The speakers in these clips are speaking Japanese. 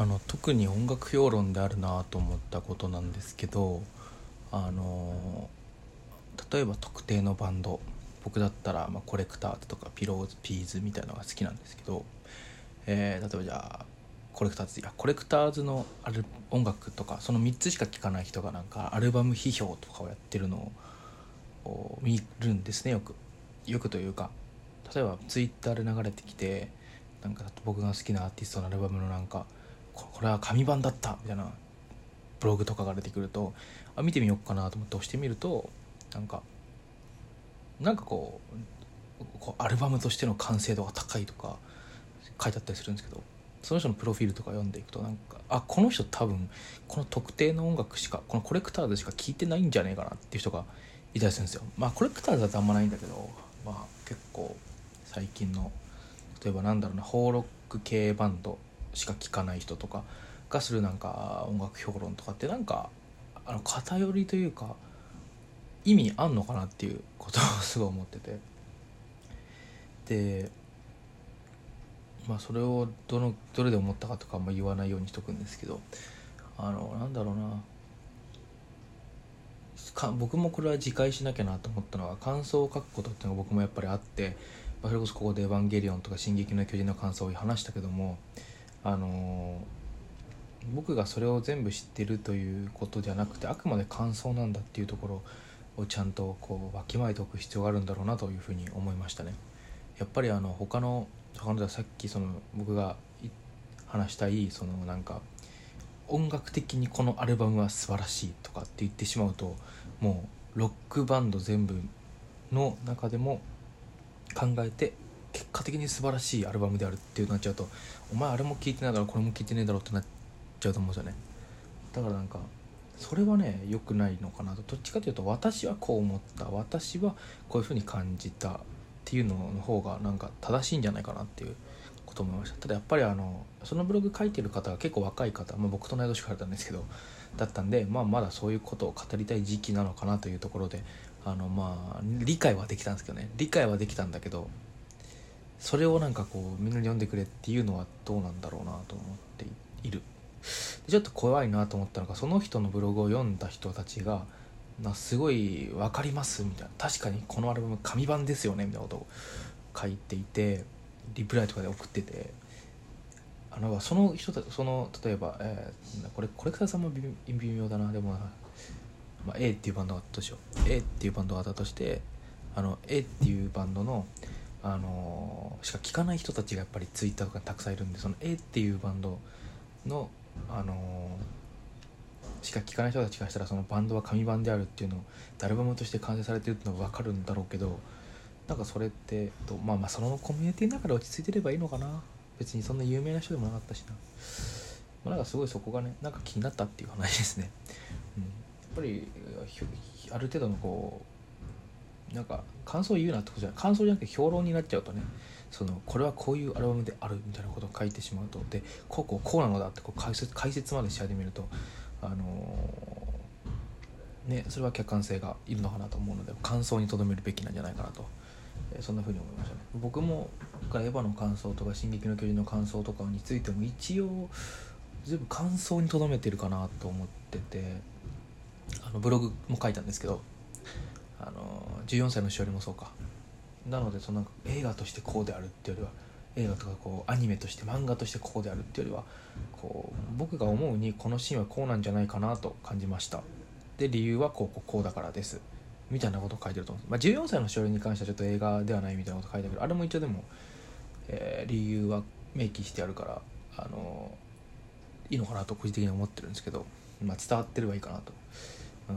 あの特に音楽評論であるなと思ったことなんですけどあの例えば特定のバンド僕だったら、まあ、コレクターズとかピロウズ、ピーズみたいなのが好きなんですけど、えー、例えばじゃあコレクターズいやコレクターズのアル音楽とかその3つしか聴かない人がなんかアルバム批評とかをやってるのを見るんですねよく。よくというか例えばツイッターで流れてきてなんか僕が好きなアーティストのアルバムのなんかこれは紙版だったみたいなブログとかが出てくるとあ見てみようかなと思って押してみるとなんかなんかこうこうアルバムとしての完成度が高いとか書いてあったりするんですけどその人のプロフィールとか読んでいくとなんかあこの人多分この特定の音楽しかこのコレクターズしか聴いてないんじゃねえかなっていう人がいたりするんですよ。まあコレクターズだとあんまないんだけどまあ結構最近の例えばなんだろうなホーロック系バンドしか聴かない人とかがするなんか音楽評論とかってなんかあの偏りというか意味あんのかなっていうことをすごい思ってて。でまあそれをどのどれで思ったかとかあんま言わないようにしとくんですけど。あのなんだろうな。か僕もこれは自戒しなきゃなと思ったのは感想を書くことっていうのが僕もやっぱりあって、まあ、それこそここで「エヴァンゲリオン」とか「進撃の巨人」の感想を話したけども。あの僕がそれを全部知ってるということじゃなくてあくまで感想なんだっていうところをちゃんとこうわきまえておく必要があるんだろうなというふうに思いましたね。やっぱりあの他の他のさっきその僕が話したいそのなんか音楽的にこのアルバムは素晴らしいとかって言ってしまうともうロックバンド全部の中でも考えて結果的に素晴らしいアルバムであるっていうなっちゃうとお前あれも聴いてないだろこれも聴いてねえだろってなっちゃうと思うんですよね。だからなんかそれはね良くないのかなと。どっちかというと私はこう思った。私はこういうふうに感じたっていうのの方がなんか正しいんじゃないかなっていうこと思いました。ただやっぱりあのそのブログ書いてる方が結構若い方、まあ、僕と同い年からだったんですけどだったんで、まあ、まだそういうことを語りたい時期なのかなというところであのまあ理解はできたんですけどね。理解はできたんだけどそれをなんかこうみんなに読んでくれっていうのはどうなんだろうなと思っている。でちょっと怖いなと思ったのがその人のブログを読んだ人たちがなすごい分かりますみたいな。確かにこのアルバム紙版ですよねみたいなことを書いていてリプライとかで送ってて。あのその人たその例えば、えー、これコレクターさんも微妙だな。でも、まあ、A っていうバンドがあったとしよう。A っていうバンドがあったとしてあの A っていうバンドのあのしか聴かない人たちがやっぱりツイッターとかたくさんいるんでその A っていうバンドのあのしか聴かない人たちがしたらそのバンドは紙版であるっていうのをアルバムとして完成されてるっていうのが分かるんだろうけどなんかそれってとまあまあそのコミュニティの中で落ち着いてればいいのかな。別にそんな有名な人でもなかったしな、まあ、なんかすごいそこがねなんか気になったっていう話ですね、うん、やっぱりある程度のこうなんか感想を言うなってことじゃない感想じゃなくて評論になっちゃうとねそのこれはこういうアルバムであるみたいなことを書いてしまうとでこうこうこうなのだってこう解説解説までし始めるとあのー、ねそれは客観性がいるのかなと思うので感想にとどめるべきなんじゃないかなと、えー、そんなふうに思いましたね。僕もエヴァの感想とか「進撃の巨人」の感想とかについても一応全部感想にとどめてるかなと思っててあのブログも書いたんですけどあの14歳のしおりもそうか。なのでその映画としてこうであるっていうよりは映画とかこうアニメとして漫画としてこうであるっていうよりはこう僕が思うにこのシーンはこうなんじゃないかなと感じました。で理由はこうこうこうだからです。みたいなことを書いてると思う、まあ、14歳の少年に関してはちょっと映画ではないみたいなこと書いてあるけどあれも一応でも、えー、理由は明記してあるからあのいいのかなと個人的に思ってるんですけど、まあ、伝わってればいいかなと、うん。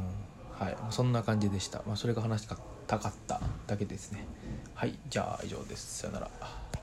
はい、そんな感じでした、まあ、それが話したかっただけですね。はい。じゃあ以上です。さよなら。